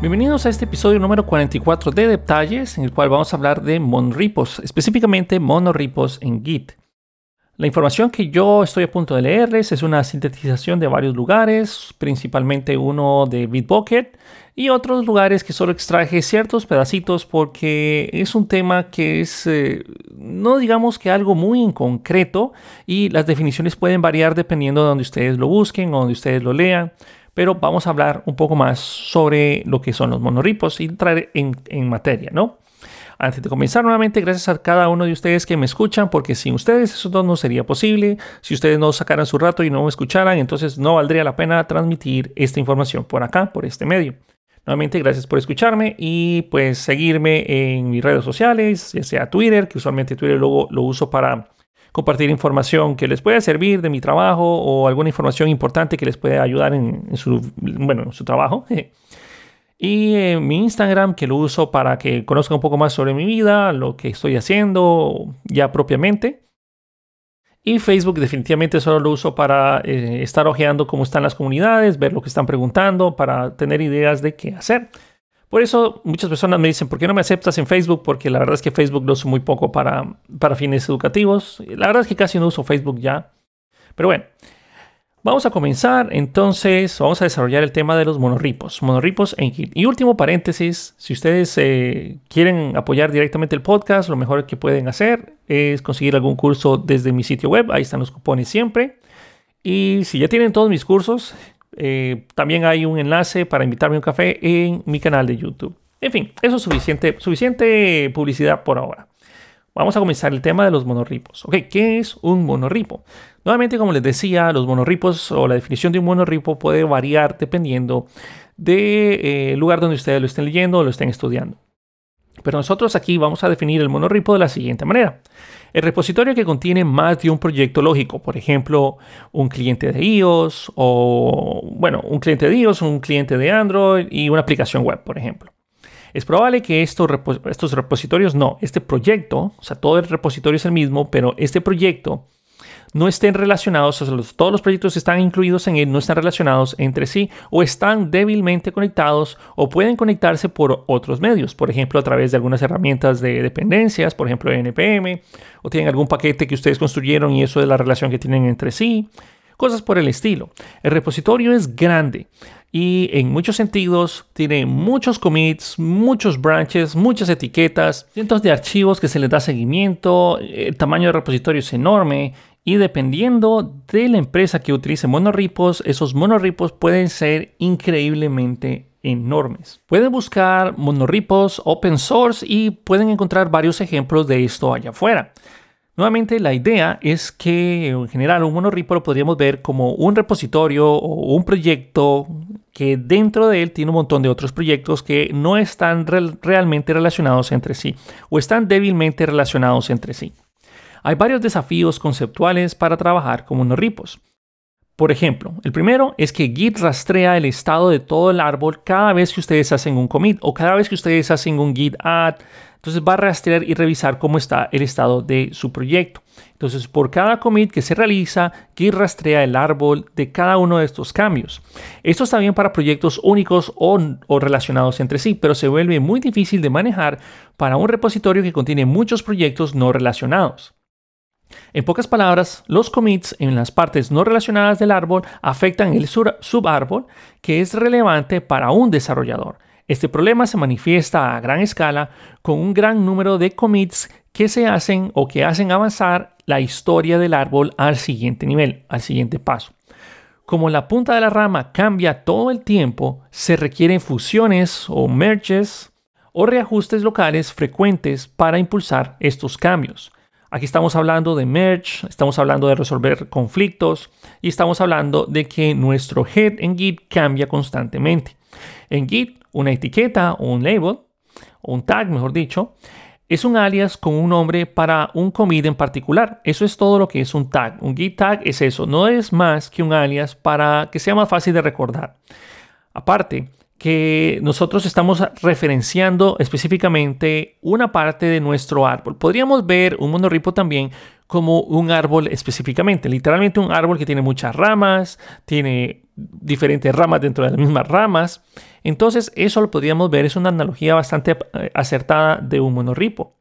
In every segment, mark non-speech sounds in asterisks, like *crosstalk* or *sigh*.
Bienvenidos a este episodio número 44 de Detalles, en el cual vamos a hablar de monoripos, específicamente monoripos en Git. La información que yo estoy a punto de leerles es una sintetización de varios lugares, principalmente uno de Bitbucket y otros lugares que solo extraje ciertos pedacitos porque es un tema que es, eh, no digamos que algo muy en concreto y las definiciones pueden variar dependiendo de donde ustedes lo busquen o donde ustedes lo lean pero vamos a hablar un poco más sobre lo que son los monoripos y entrar en, en materia, ¿no? Antes de comenzar nuevamente, gracias a cada uno de ustedes que me escuchan, porque sin ustedes eso no sería posible. Si ustedes no sacaran su rato y no me escucharan, entonces no valdría la pena transmitir esta información por acá, por este medio. Nuevamente, gracias por escucharme y pues seguirme en mis redes sociales, ya sea Twitter, que usualmente Twitter luego lo uso para compartir información que les pueda servir de mi trabajo o alguna información importante que les pueda ayudar en, su, bueno, en su trabajo. *laughs* Y eh, mi Instagram, que lo uso para que conozcan un poco más sobre mi vida, lo que estoy haciendo ya propiamente. Y Facebook definitivamente solo lo uso para eh, estar ojeando cómo están las comunidades, ver lo que están preguntando, para tener ideas de qué hacer. Por eso muchas personas me dicen, ¿por qué no me aceptas en Facebook? Porque la verdad es que Facebook lo uso muy poco para, para fines educativos. La verdad es que casi no uso Facebook ya. Pero bueno, vamos a comenzar. Entonces, vamos a desarrollar el tema de los monoripos. Monoripos en Git. Y último paréntesis, si ustedes eh, quieren apoyar directamente el podcast, lo mejor que pueden hacer es conseguir algún curso desde mi sitio web. Ahí están los cupones siempre. Y si ya tienen todos mis cursos, eh, también hay un enlace para invitarme a un café en mi canal de YouTube. En fin, eso es suficiente, publicidad por ahora. Vamos a comenzar el tema de los monorripos. Ok, ¿qué es un monorripo? Nuevamente, como les decía, los monorripos o la definición de un monorripo puede variar dependiendo del de, eh, lugar donde ustedes lo estén leyendo o lo estén estudiando. Pero nosotros aquí vamos a definir el monorripo de la siguiente manera. El repositorio que contiene más de un proyecto lógico, por ejemplo, un cliente de iOS o, bueno, un cliente de iOS, un cliente de Android y una aplicación web, por ejemplo. Es probable que estos, estos repositorios no, este proyecto, o sea, todo el repositorio es el mismo, pero este proyecto no estén relacionados, todos los proyectos que están incluidos en él no están relacionados entre sí o están débilmente conectados o pueden conectarse por otros medios, por ejemplo, a través de algunas herramientas de dependencias, por ejemplo, NPM, o tienen algún paquete que ustedes construyeron y eso es la relación que tienen entre sí, cosas por el estilo. El repositorio es grande y en muchos sentidos tiene muchos commits, muchos branches, muchas etiquetas, cientos de archivos que se les da seguimiento, el tamaño del repositorio es enorme y dependiendo de la empresa que utilice monoripos, esos monoripos pueden ser increíblemente enormes. Pueden buscar monoripos open source y pueden encontrar varios ejemplos de esto allá afuera. Nuevamente, la idea es que en general un monoripo lo podríamos ver como un repositorio o un proyecto que dentro de él tiene un montón de otros proyectos que no están realmente relacionados entre sí o están débilmente relacionados entre sí hay varios desafíos conceptuales para trabajar con monoripos. Por ejemplo, el primero es que Git rastrea el estado de todo el árbol cada vez que ustedes hacen un commit o cada vez que ustedes hacen un git add. Entonces va a rastrear y revisar cómo está el estado de su proyecto. Entonces, por cada commit que se realiza, Git rastrea el árbol de cada uno de estos cambios. Esto está bien para proyectos únicos o, o relacionados entre sí, pero se vuelve muy difícil de manejar para un repositorio que contiene muchos proyectos no relacionados. En pocas palabras, los commits en las partes no relacionadas del árbol afectan el subárbol que es relevante para un desarrollador. Este problema se manifiesta a gran escala con un gran número de commits que se hacen o que hacen avanzar la historia del árbol al siguiente nivel, al siguiente paso. Como la punta de la rama cambia todo el tiempo, se requieren fusiones o merges o reajustes locales frecuentes para impulsar estos cambios. Aquí estamos hablando de merge, estamos hablando de resolver conflictos y estamos hablando de que nuestro head en Git cambia constantemente. En Git, una etiqueta o un label, o un tag, mejor dicho, es un alias con un nombre para un commit en particular. Eso es todo lo que es un tag. Un Git tag es eso, no es más que un alias para que sea más fácil de recordar. Aparte, que nosotros estamos referenciando específicamente una parte de nuestro árbol. Podríamos ver un monoripo también como un árbol específicamente, literalmente un árbol que tiene muchas ramas, tiene diferentes ramas dentro de las mismas ramas. Entonces, eso lo podríamos ver, es una analogía bastante eh, acertada de un monorripo.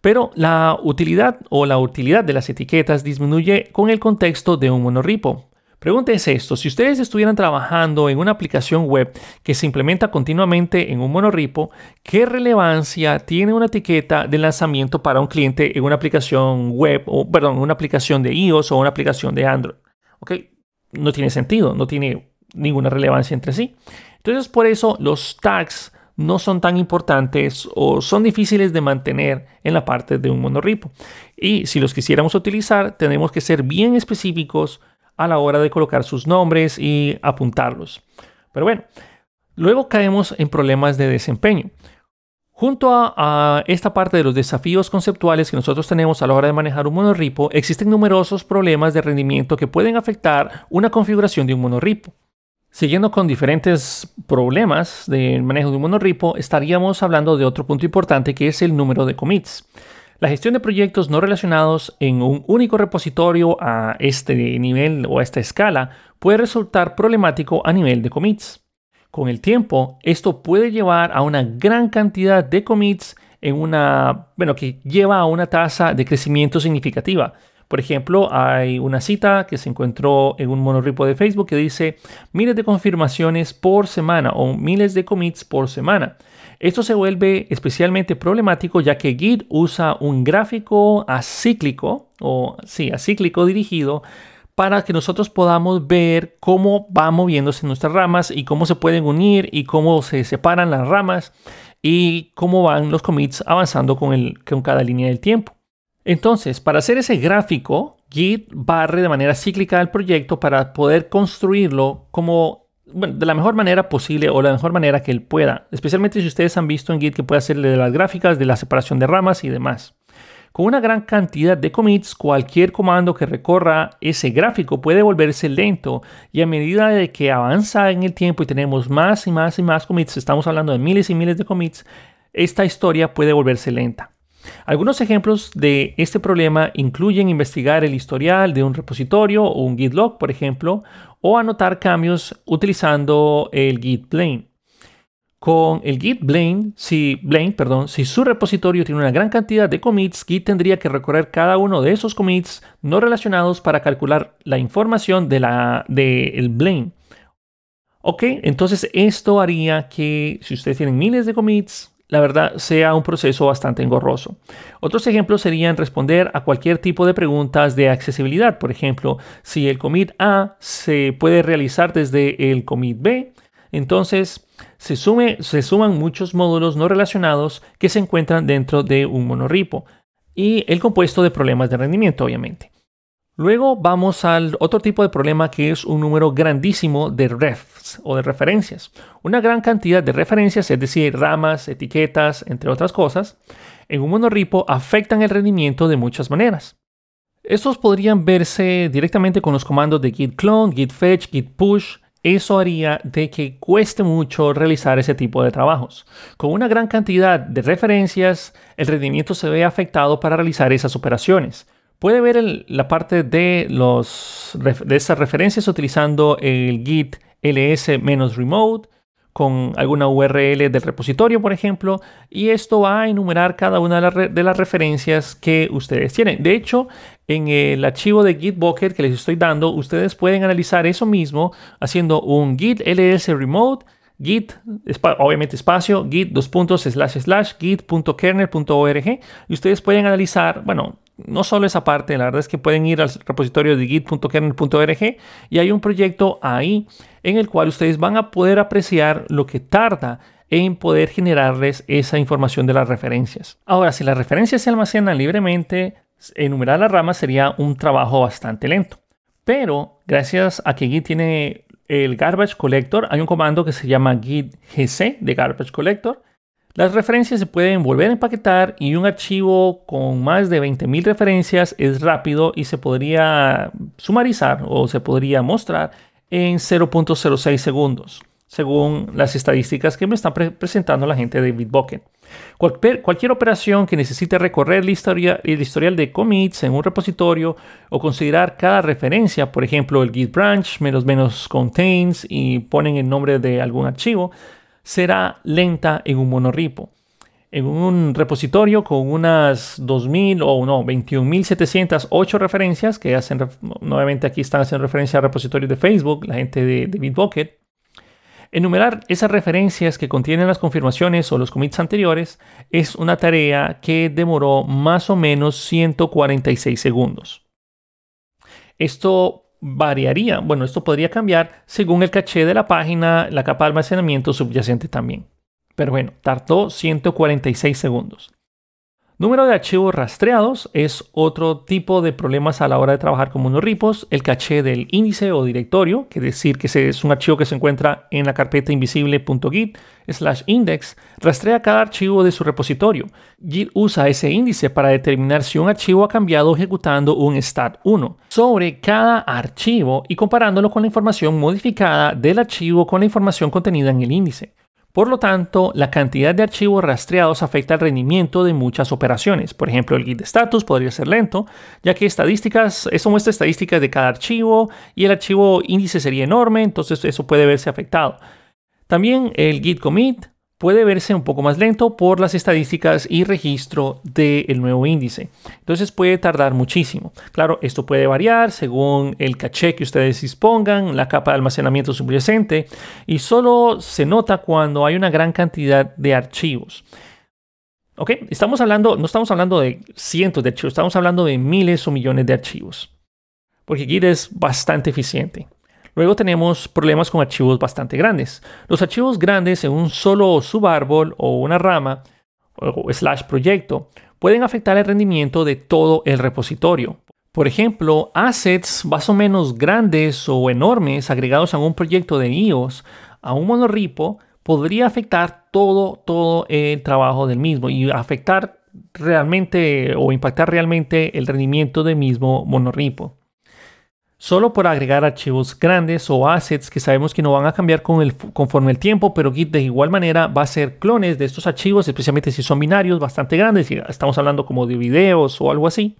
Pero la utilidad o la utilidad de las etiquetas disminuye con el contexto de un monorripo. Pregúntense esto, si ustedes estuvieran trabajando en una aplicación web que se implementa continuamente en un monorripo, ¿qué relevancia tiene una etiqueta de lanzamiento para un cliente en una aplicación web o, perdón, una aplicación de iOS o una aplicación de Android? ¿Ok? No tiene sentido, no tiene ninguna relevancia entre sí. Entonces, por eso los tags no son tan importantes o son difíciles de mantener en la parte de un monorripo. Y si los quisiéramos utilizar, tenemos que ser bien específicos a la hora de colocar sus nombres y apuntarlos. Pero bueno, luego caemos en problemas de desempeño. Junto a, esta parte de los desafíos conceptuales que nosotros tenemos a la hora de manejar un monorripo, existen numerosos problemas de rendimiento que pueden afectar una configuración de un monorripo. Siguiendo con diferentes problemas del manejo de un monorripo, estaríamos hablando de otro punto importante que es el número de commits. La gestión de proyectos no relacionados en un único repositorio a este nivel o a esta escala puede resultar problemático a nivel de commits. Con el tiempo, esto puede llevar a una gran cantidad de commits en una, bueno, que lleva a una tasa de crecimiento significativa. Por ejemplo, hay una cita que se encontró en un monorripo de Facebook que dice miles de confirmaciones por semana o miles de commits por semana. Esto se vuelve especialmente problemático ya que Git usa un gráfico acíclico o sí, acíclico dirigido para que nosotros podamos ver cómo van moviéndose nuestras ramas y cómo se pueden unir y cómo se separan las ramas y cómo van los commits avanzando con, el, con cada línea del tiempo. Entonces, para hacer ese gráfico, Git barre de manera cíclica el proyecto para poder construirlo como de la mejor manera posible o la mejor manera que él pueda. Especialmente si ustedes han visto en Git que puede hacerle de las gráficas, de la separación de ramas y demás. Con una gran cantidad de commits, cualquier comando que recorra ese gráfico puede volverse lento y a medida de que avanza en el tiempo y tenemos más y más y más commits, estamos hablando de miles y miles de commits, esta historia puede volverse lenta. Algunos ejemplos de este problema incluyen investigar el historial de un repositorio o un git log, por ejemplo, o anotar cambios utilizando el git blame. Con el git blame, si, blame, perdón, si su repositorio tiene una gran cantidad de commits, Git tendría que recorrer cada uno de esos commits no relacionados para calcular la información del de blame. Ok, entonces esto haría que si ustedes tienen miles de commits, la verdad sea un proceso bastante engorroso. Otros ejemplos serían responder a cualquier tipo de preguntas de accesibilidad. Por ejemplo, si el commit A se puede realizar desde el commit B, entonces se, suman muchos módulos no relacionados que se encuentran dentro de un monorripo y el compuesto de problemas de rendimiento, obviamente. Luego vamos al otro tipo de problema que es un número grandísimo de refs o de referencias. Una gran cantidad de referencias, es decir, ramas, etiquetas, entre otras cosas, en un monorripo afectan el rendimiento de muchas maneras. Estos podrían verse directamente con los comandos de git clone, git fetch, git push. Eso haría de que cueste mucho realizar ese tipo de trabajos. Con una gran cantidad de referencias, el rendimiento se ve afectado para realizar esas operaciones. Puede ver la parte de, los, de esas referencias utilizando el git ls-remote con alguna URL del repositorio, por ejemplo, y esto va a enumerar cada una de, las referencias que ustedes tienen. De hecho, en el archivo de Git Bucket que les estoy dando, ustedes pueden analizar eso mismo haciendo un git ls remote git, obviamente espacio, git dos puntos slash slash git.kernel.org y ustedes pueden analizar, bueno, no solo esa parte, la verdad es que pueden ir al repositorio de git.kernel.org y hay un proyecto ahí en el cual ustedes van a poder apreciar lo que tarda en poder generarles esa información de las referencias. Ahora, si las referencias se almacenan libremente, enumerar las ramas sería un trabajo bastante lento. Pero gracias a que Git tiene el garbage collector, hay un comando que se llama git gc de garbage collector las referencias se pueden volver a empaquetar y un archivo con más de 20.000 referencias es rápido y se podría sumarizar o se podría mostrar en 0.06 segundos, según las estadísticas que me está presentando la gente de Bitbucket. Cualquier, operación que necesite recorrer el historial de commits en un repositorio o considerar cada referencia, por ejemplo el git branch menos menos contains y ponen el nombre de algún archivo, será lenta en un monorepo. En un repositorio con unas 2000 o no, 21.708 referencias que hacen, nuevamente aquí están haciendo referencia al repositorio de Facebook, la gente de, de Bitbucket Enumerar esas referencias que contienen las confirmaciones o los commits anteriores es una tarea que demoró más o menos 146 segundos. Esto variaría, bueno, esto podría cambiar según el caché de la página, la capa de almacenamiento subyacente también. Pero bueno, tardó 146 segundos. Número de archivos rastreados es otro tipo de problemas a la hora de trabajar con monoripos. El caché del índice o directorio, que decir que es un archivo que se encuentra en la carpeta invisible.git slash index, rastrea cada archivo de su repositorio. Git usa ese índice para determinar si un archivo ha cambiado ejecutando un stat1 sobre cada archivo y comparándolo con la información modificada del archivo con la información contenida en el índice. Por lo tanto, la cantidad de archivos rastreados afecta el rendimiento de muchas operaciones. Por ejemplo, el git status podría ser lento, ya que estadísticas, eso muestra estadísticas de cada archivo y el archivo índice sería enorme, entonces eso puede verse afectado. También el git commit puede verse un poco más lento por las estadísticas y registro del nuevo índice. Entonces puede tardar muchísimo. Claro, esto puede variar según el caché que ustedes dispongan, la capa de almacenamiento subyacente y solo se nota cuando hay una gran cantidad de archivos. ¿Ok? Estamos hablando, no estamos hablando de cientos de archivos, estamos hablando de miles o millones de archivos. Porque Git es bastante eficiente. Luego tenemos problemas con archivos bastante grandes. Los archivos grandes en un solo subárbol o una rama o slash proyecto pueden afectar el rendimiento de todo el repositorio. Por ejemplo, assets más o menos grandes o enormes agregados a un proyecto de iOS a un monorepo podría afectar todo, todo el trabajo del mismo y afectar realmente o impactar realmente el rendimiento del mismo monorepo solo por agregar archivos grandes o assets que sabemos que no van a cambiar con el, conforme el tiempo, pero Git de igual manera va a hacer clones de estos archivos, especialmente si son binarios bastante grandes, estamos hablando como de videos o algo así.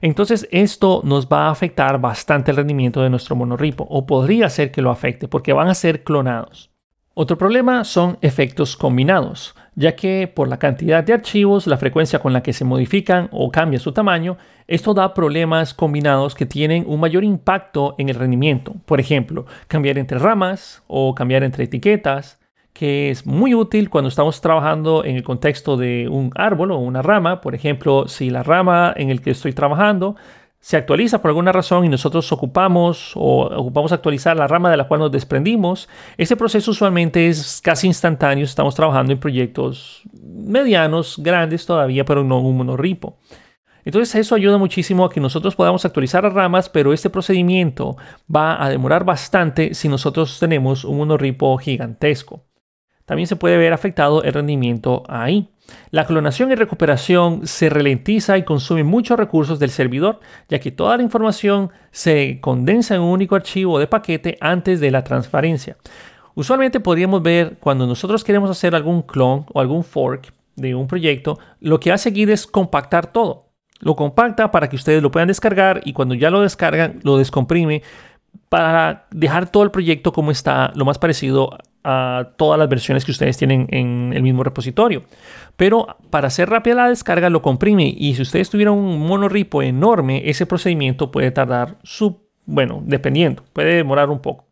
Entonces esto nos va a afectar bastante el rendimiento de nuestro monorepo, o podría ser que lo afecte, porque van a ser clonados. Otro problema son efectos combinados, ya que por la cantidad de archivos, la frecuencia con la que se modifican o cambia su tamaño, esto da problemas combinados que tienen un mayor impacto en el rendimiento. Por ejemplo, cambiar entre ramas o cambiar entre etiquetas, que es muy útil cuando estamos trabajando en el contexto de un árbol o una rama. Por ejemplo, si la rama en el que estoy trabajando se actualiza por alguna razón y nosotros ocupamos o ocupamos actualizar la rama de la cual nos desprendimos, ese proceso usualmente es casi instantáneo. Estamos trabajando en proyectos medianos, grandes todavía, pero no un monorripo. Entonces eso ayuda muchísimo a que nosotros podamos actualizar las ramas, pero este procedimiento va a demorar bastante si nosotros tenemos un monorripo gigantesco. También se puede ver afectado el rendimiento ahí. La clonación y recuperación se ralentiza y consume muchos recursos del servidor, ya que toda la información se condensa en un único archivo de paquete antes de la transferencia. Usualmente podríamos ver cuando nosotros queremos hacer algún clon o algún fork de un proyecto, lo que hace Git es compactar todo. Lo compacta para que ustedes lo puedan descargar y cuando ya lo descargan, lo descomprime para dejar todo el proyecto como está, lo más parecido a todas las versiones que ustedes tienen en el mismo repositorio. Pero para hacer rápida la descarga lo comprime y si ustedes tuvieran un monorepo enorme, ese procedimiento puede tardar su, bueno, dependiendo, puede demorar un poco.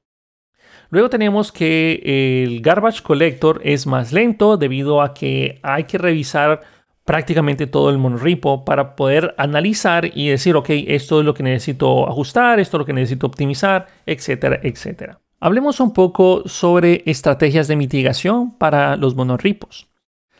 Luego tenemos que el garbage collector es más lento debido a que hay que revisar prácticamente todo el monorepo para poder analizar y decir, ok, esto es lo que necesito ajustar, esto es lo que necesito optimizar, etcétera, etcétera. Hablemos un poco sobre estrategias de mitigación para los monorripos.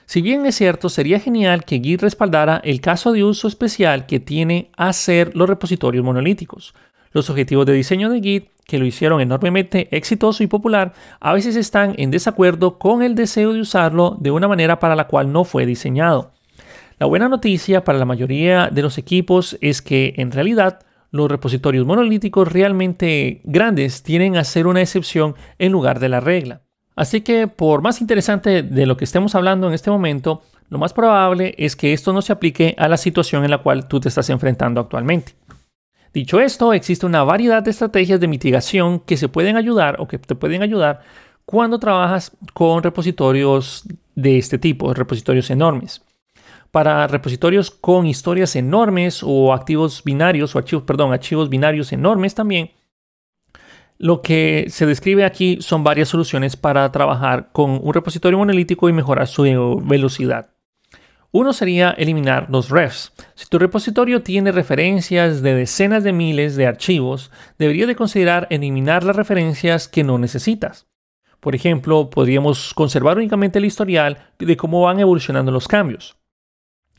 Si bien es cierto, sería genial que Git respaldara el caso de uso especial que tiene hacer los repositorios monolíticos. Los objetivos de diseño de Git, que lo hicieron enormemente exitoso y popular, a veces están en desacuerdo con el deseo de usarlo de una manera para la cual no fue diseñado. La buena noticia para la mayoría de los equipos es que en realidad los repositorios monolíticos realmente grandes tienen a ser una excepción en lugar de la regla. Así que por más interesante de lo que estemos hablando en este momento, Lo más probable es que esto no se aplique a la situación en la cual tú te estás enfrentando actualmente. Dicho esto, existe una variedad de estrategias de mitigación que se pueden ayudar o que te pueden ayudar cuando trabajas con repositorios de este tipo, repositorios enormes. Para repositorios con historias enormes o activos binarios o archivos, perdón, archivos binarios enormes también, lo que se describe aquí son varias soluciones para trabajar con un repositorio monolítico y mejorar su velocidad. Uno sería eliminar los refs. Si tu repositorio tiene referencias de decenas de miles de archivos, deberías de considerar eliminar las referencias que no necesitas. Por ejemplo, podríamos conservar únicamente el historial de cómo van evolucionando los cambios.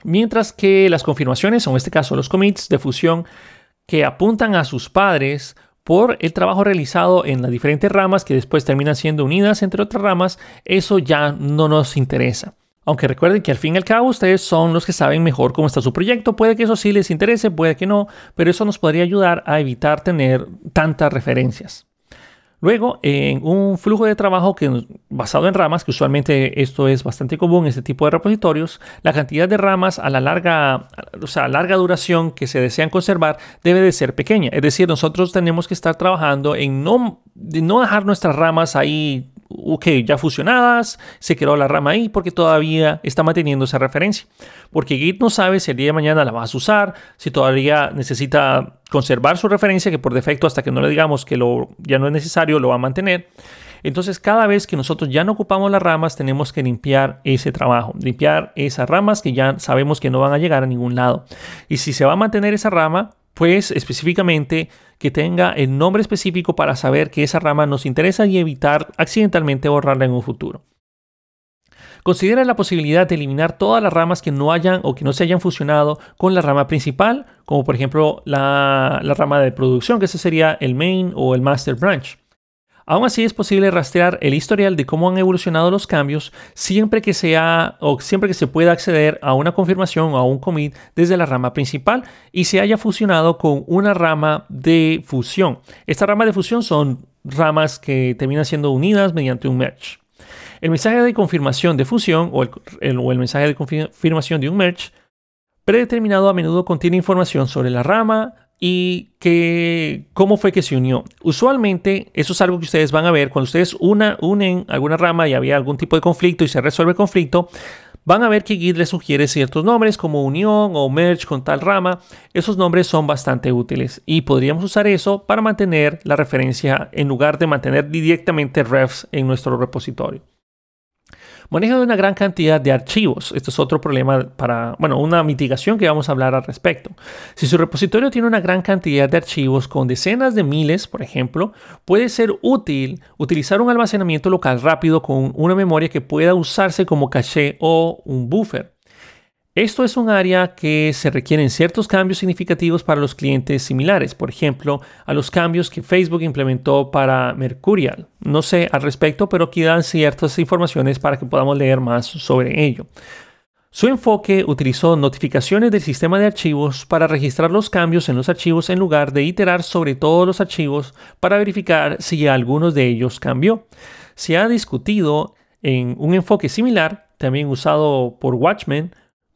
Mientras que las confirmaciones, o en este caso los commits de fusión, que apuntan a sus padres por el trabajo realizado en las diferentes ramas que después terminan siendo unidas entre otras ramas, eso ya no nos interesa. Aunque recuerden que al fin y al cabo ustedes son los que saben mejor cómo está su proyecto, puede que eso sí les interese, puede que no, pero eso nos podría ayudar a evitar tener tantas referencias. Luego, en un flujo de trabajo que, basado en ramas, que usualmente esto es bastante común en este tipo de repositorios, la cantidad de ramas a la larga, o sea, larga duración que se desean conservar debe de ser pequeña. Es decir, nosotros tenemos que estar trabajando en no, no dejar nuestras ramas ahí ok, ya fusionadas, se quedó la rama ahí porque todavía está manteniendo esa referencia. Porque Git no sabe si el día de mañana la vas a usar, si todavía necesita conservar su referencia, que por defecto hasta que no le digamos que lo, ya no es necesario, lo va a mantener. Entonces, cada vez que nosotros ya no ocupamos las ramas, tenemos que limpiar ese trabajo, limpiar esas ramas que ya sabemos que no van a llegar a ningún lado. Y si se va a mantener esa rama, pues específicamente que tenga el nombre específico para saber que esa rama nos interesa y evitar accidentalmente borrarla en un futuro. Considera la posibilidad de eliminar todas las ramas que no hayan o que no se hayan fusionado con la rama principal, como por ejemplo la, rama de producción, que ese sería el main o el master branch. Aún así es posible rastrear el historial de cómo han evolucionado los cambios siempre que sea o siempre que se pueda acceder a una confirmación o a un commit desde la rama principal y se haya fusionado con una rama de fusión. Esta rama de fusión son ramas que terminan siendo unidas mediante un merge. El mensaje de confirmación de fusión o el, o el mensaje de confirmación de un merge predeterminado a menudo contiene información sobre la rama, y que, cómo fue que se unió. Usualmente eso es algo que ustedes van a ver cuando ustedes una, unen alguna rama y había algún tipo de conflicto y se resuelve el conflicto. Van a ver que Git les sugiere ciertos nombres como unión o merge con tal rama. Esos nombres son bastante útiles y podríamos usar eso para mantener la referencia en lugar de mantener directamente refs en nuestro repositorio. Manejo de una gran cantidad de archivos. Esto es otro problema para, bueno, una mitigación que vamos a hablar al respecto. Si su repositorio tiene una gran cantidad de archivos con decenas de miles, por ejemplo, puede ser útil utilizar un almacenamiento local rápido con una memoria que pueda usarse como caché o un buffer. Esto es un área que se requieren ciertos cambios significativos para los clientes similares, por ejemplo, a los cambios que Facebook implementó para Mercurial. No sé al respecto, pero aquí dan ciertas informaciones para que podamos leer más sobre ello. Su enfoque utilizó notificaciones del sistema de archivos para registrar los cambios en los archivos en lugar de iterar sobre todos los archivos para verificar si algunos de ellos cambió. Se ha discutido en un enfoque similar, también usado por Watchmen,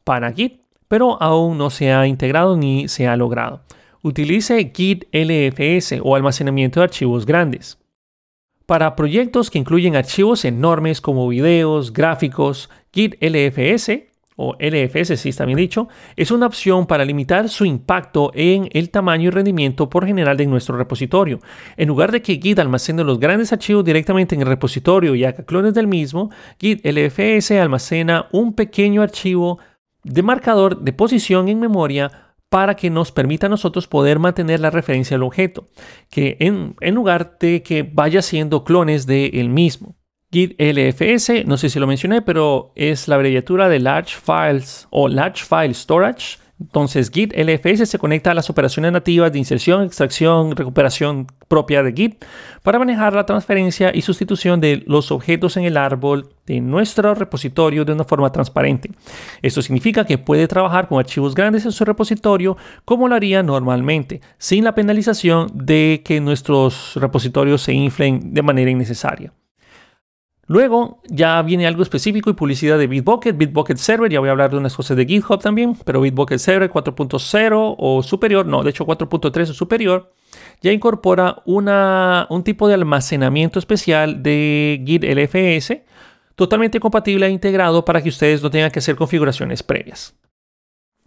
para Git, pero aún no se ha integrado ni se ha logrado. Utilice Git LFS o almacenamiento de archivos grandes. Para proyectos que incluyen archivos enormes como videos, gráficos, Git LFS o LFS si está bien dicho, es una opción para limitar su impacto en el tamaño y rendimiento por general de nuestro repositorio. En lugar de que Git almacene los grandes archivos directamente en el repositorio y haga clones del mismo, Git LFS almacena un pequeño archivo de marcador de posición en memoria para que nos permita a nosotros poder mantener la referencia al objeto, que en, lugar de que vaya siendo clones del el mismo. Git LFS, no sé si lo mencioné, pero es la abreviatura de Large Files o Large File Storage entonces Git LFS se conecta a las operaciones nativas de inserción, extracción, recuperación propia de Git para manejar la transferencia y sustitución de los objetos en el árbol de nuestro repositorio de una forma transparente. Esto significa que puede trabajar con archivos grandes en su repositorio como lo haría normalmente, sin la penalización de que nuestros repositorios se inflen de manera innecesaria. Luego ya viene algo específico y publicidad de Bitbucket, Bitbucket Server, ya voy a hablar de unas cosas de GitHub también, pero Bitbucket Server 4.0 o superior, no, de hecho 4.3 o superior, ya incorpora una, un tipo de almacenamiento especial de Git LFS totalmente compatible e integrado para que ustedes no tengan que hacer configuraciones previas.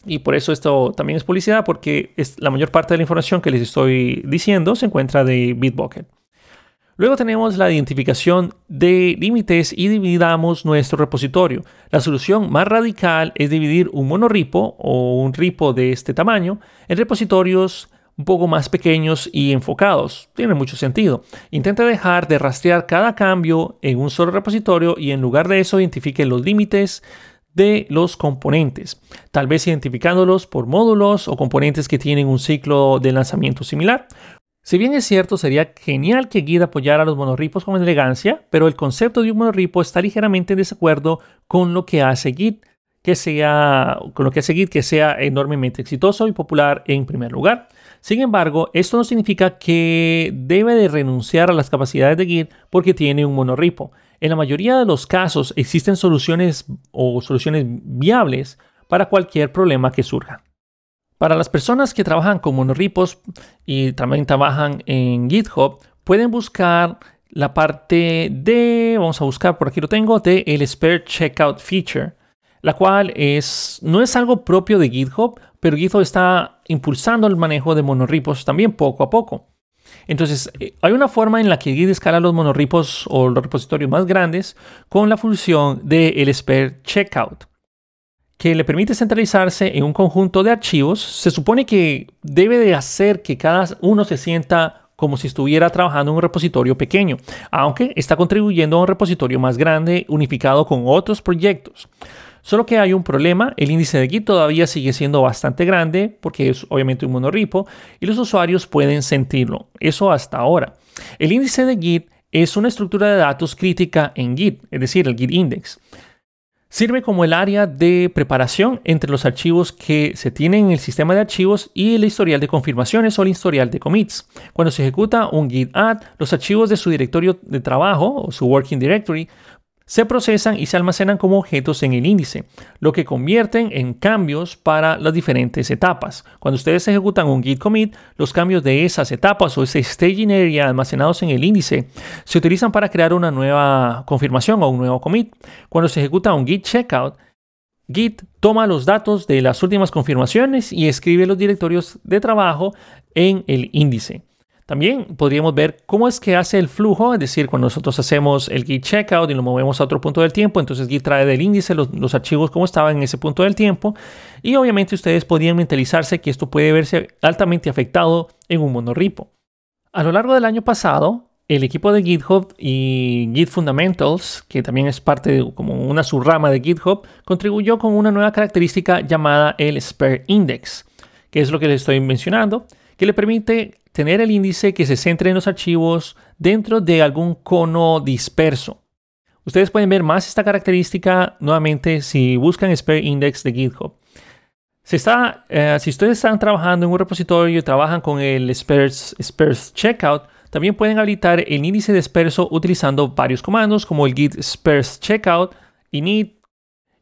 Y por eso esto también es publicidad, porque es la mayor parte de la información que les estoy diciendo se encuentra de Bitbucket. Luego tenemos la identificación de límites y dividamos nuestro repositorio. La solución más radical es dividir un monorripo o un ripo de este tamaño en repositorios un poco más pequeños y enfocados. Tiene mucho sentido. Intenta dejar de rastrear cada cambio en un solo repositorio y en lugar de eso identifique los límites de los componentes, tal vez identificándolos por módulos o componentes que tienen un ciclo de lanzamiento similar. Si bien es cierto, sería genial que Git apoyara a los monorripos con elegancia, pero el concepto de un monorripo está ligeramente en desacuerdo con lo que hace Git, que sea, con lo que hace Git que sea enormemente exitoso y popular en primer lugar. Sin embargo, esto no significa que debe de renunciar a las capacidades de Git porque tiene un monorripo. En la mayoría de los casos existen soluciones o soluciones viables para cualquier problema que surja. Para las personas que trabajan con monorripos y también trabajan en GitHub, pueden buscar la parte de, vamos a buscar por aquí lo tengo, de el Spare Checkout Feature, la cual es, no es algo propio de GitHub, pero GitHub está impulsando el manejo de monorripos también poco a poco. Entonces, eh, hay una forma en la que Git escala los monorripos o los repositorios más grandes con la función del el Spare Checkout que le permite centralizarse en un conjunto de archivos, se supone que debe de hacer que cada uno se sienta como si estuviera trabajando en un repositorio pequeño, aunque está contribuyendo a un repositorio más grande unificado con otros proyectos. Solo que hay un problema, el índice de Git todavía sigue siendo bastante grande porque es obviamente un monorripo y los usuarios pueden sentirlo. Eso hasta ahora. El índice de Git es una estructura de datos crítica en Git, es decir, el Git index. Sirve como el área de preparación entre los archivos que se tienen en el sistema de archivos y el historial de confirmaciones o el historial de commits. Cuando se ejecuta un git add, los archivos de su directorio de trabajo o su working directory se procesan y se almacenan como objetos en el índice, lo que convierten en cambios para las diferentes etapas. Cuando ustedes ejecutan un git commit, los cambios de esas etapas o ese staging area almacenados en el índice se utilizan para crear una nueva confirmación o un nuevo commit. Cuando se ejecuta un git checkout, Git toma los datos de las últimas confirmaciones y escribe los directorios de trabajo en el índice. También podríamos ver cómo es que hace el flujo, es decir, cuando nosotros hacemos el git checkout y lo movemos a otro punto del tiempo, entonces git trae del índice los, archivos como estaban en ese punto del tiempo y obviamente ustedes podrían mentalizarse que esto puede verse altamente afectado en un monorripo. A lo largo del año pasado, el equipo de GitHub y Git Fundamentals, que también es parte de como una subrama de GitHub, contribuyó con una nueva característica llamada el Spare Index, que es lo que les estoy mencionando, que le permite tener el índice que se centre en los archivos dentro de algún cono disperso. Ustedes pueden ver más esta característica nuevamente si buscan Spare Index de GitHub. Si, está, eh, si ustedes están trabajando en un repositorio y trabajan con el Spares, Spares Checkout, también pueden habilitar el índice disperso utilizando varios comandos como el git spares checkout, init,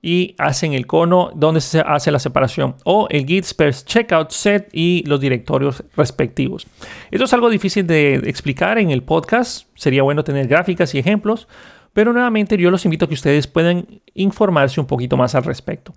y hacen el cono donde se hace la separación o el git spares checkout set y los directorios respectivos. Esto es algo difícil de explicar en el podcast, sería bueno tener gráficas y ejemplos, pero nuevamente yo los invito a que ustedes puedan informarse un poquito más al respecto.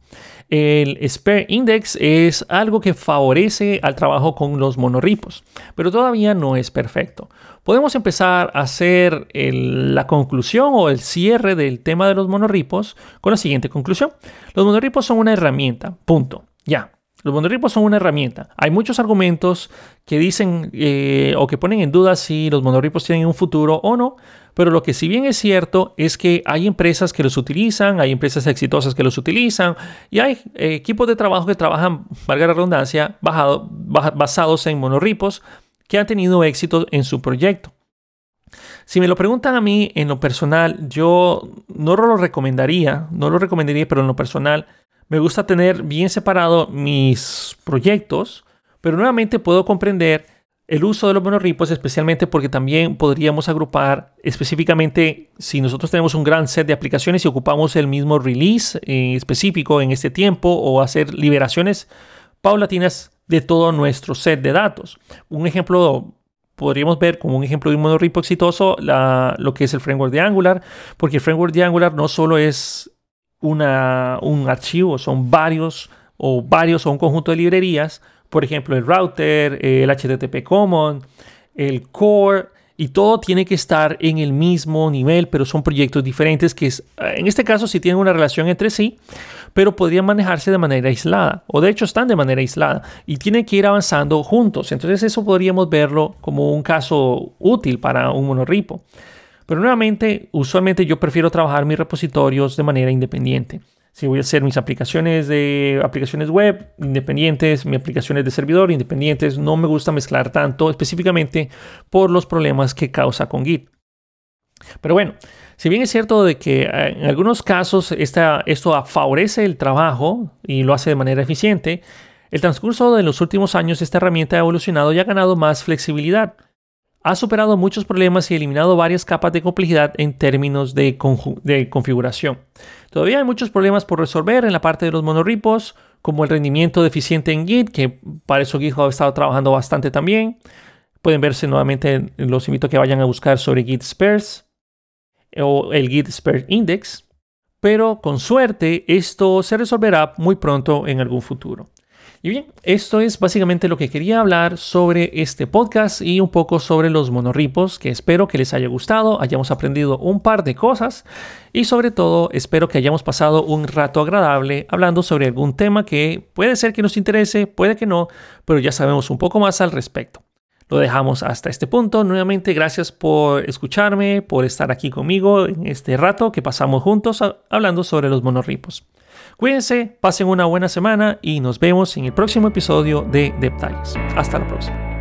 El Spare Index es algo que favorece al trabajo con los monorripos, pero todavía no es perfecto. Podemos empezar a hacer la conclusión o el cierre del tema de los monorripos con la siguiente conclusión. Los monorripos son una herramienta, punto. Ya, los monorripos son una herramienta. Hay muchos argumentos que dicen eh, o que ponen en duda si los monorripos tienen un futuro o no, pero lo que si bien es cierto es que hay empresas que los utilizan, hay empresas exitosas que los utilizan y hay eh, equipos de trabajo que trabajan, valga la redundancia, basados en monorripos que han tenido éxito en su proyecto. Si me lo preguntan a mí en lo personal, yo no lo recomendaría, no lo recomendaría, pero en lo personal me gusta tener bien separado mis proyectos, pero nuevamente puedo comprender el uso de los monorripos, especialmente porque también podríamos agrupar específicamente si nosotros tenemos un gran set de aplicaciones y ocupamos el mismo release eh, específico en este tiempo o hacer liberaciones paulatinas de todo nuestro set de datos. Un ejemplo podríamos ver como un ejemplo de un monorripo exitoso lo que es el framework de Angular, porque el framework de Angular no solo es una, un archivo, son varios o varios o un conjunto de librerías por ejemplo, el router, el HTTP Common, el core, y todo tiene que estar en el mismo nivel, pero son proyectos diferentes que en este caso sí tienen una relación entre sí, pero podrían manejarse de manera aislada, o de hecho están de manera aislada, y tienen que ir avanzando juntos. Entonces eso podríamos verlo como un caso útil para un monorripo. Pero nuevamente, usualmente yo prefiero trabajar mis repositorios de manera independiente. Si voy a hacer mis aplicaciones de aplicaciones web independientes, mis aplicaciones de servidor independientes, no me gusta mezclar tanto, específicamente por los problemas que causa con Git. Pero bueno, si bien es cierto de que eh, en algunos casos esto favorece el trabajo y lo hace de manera eficiente, el transcurso de los últimos años esta herramienta ha evolucionado y ha ganado más flexibilidad ha superado muchos problemas y eliminado varias capas de complejidad en términos de, configuración. Todavía hay muchos problemas por resolver en la parte de los monorripos, como el rendimiento deficiente en Git, que para eso GitHub ha estado trabajando bastante también. Pueden verse nuevamente, los invito a que vayan a buscar sobre Git Spares o el Git Spare Index. Pero con suerte esto se resolverá muy pronto en algún futuro. Y bien, esto es básicamente lo que quería hablar sobre este podcast y un poco sobre los monorripos, que espero que les haya gustado, hayamos aprendido un par de cosas y sobre todo espero que hayamos pasado un rato agradable hablando sobre algún tema que puede ser que nos interese, puede que no, pero ya sabemos un poco más al respecto. Lo dejamos hasta este punto. Nuevamente, gracias por escucharme, por estar aquí conmigo en este rato que pasamos juntos hablando sobre los monorripos. Cuídense, pasen una buena semana y nos vemos en el próximo episodio de Detalles. Hasta la próxima.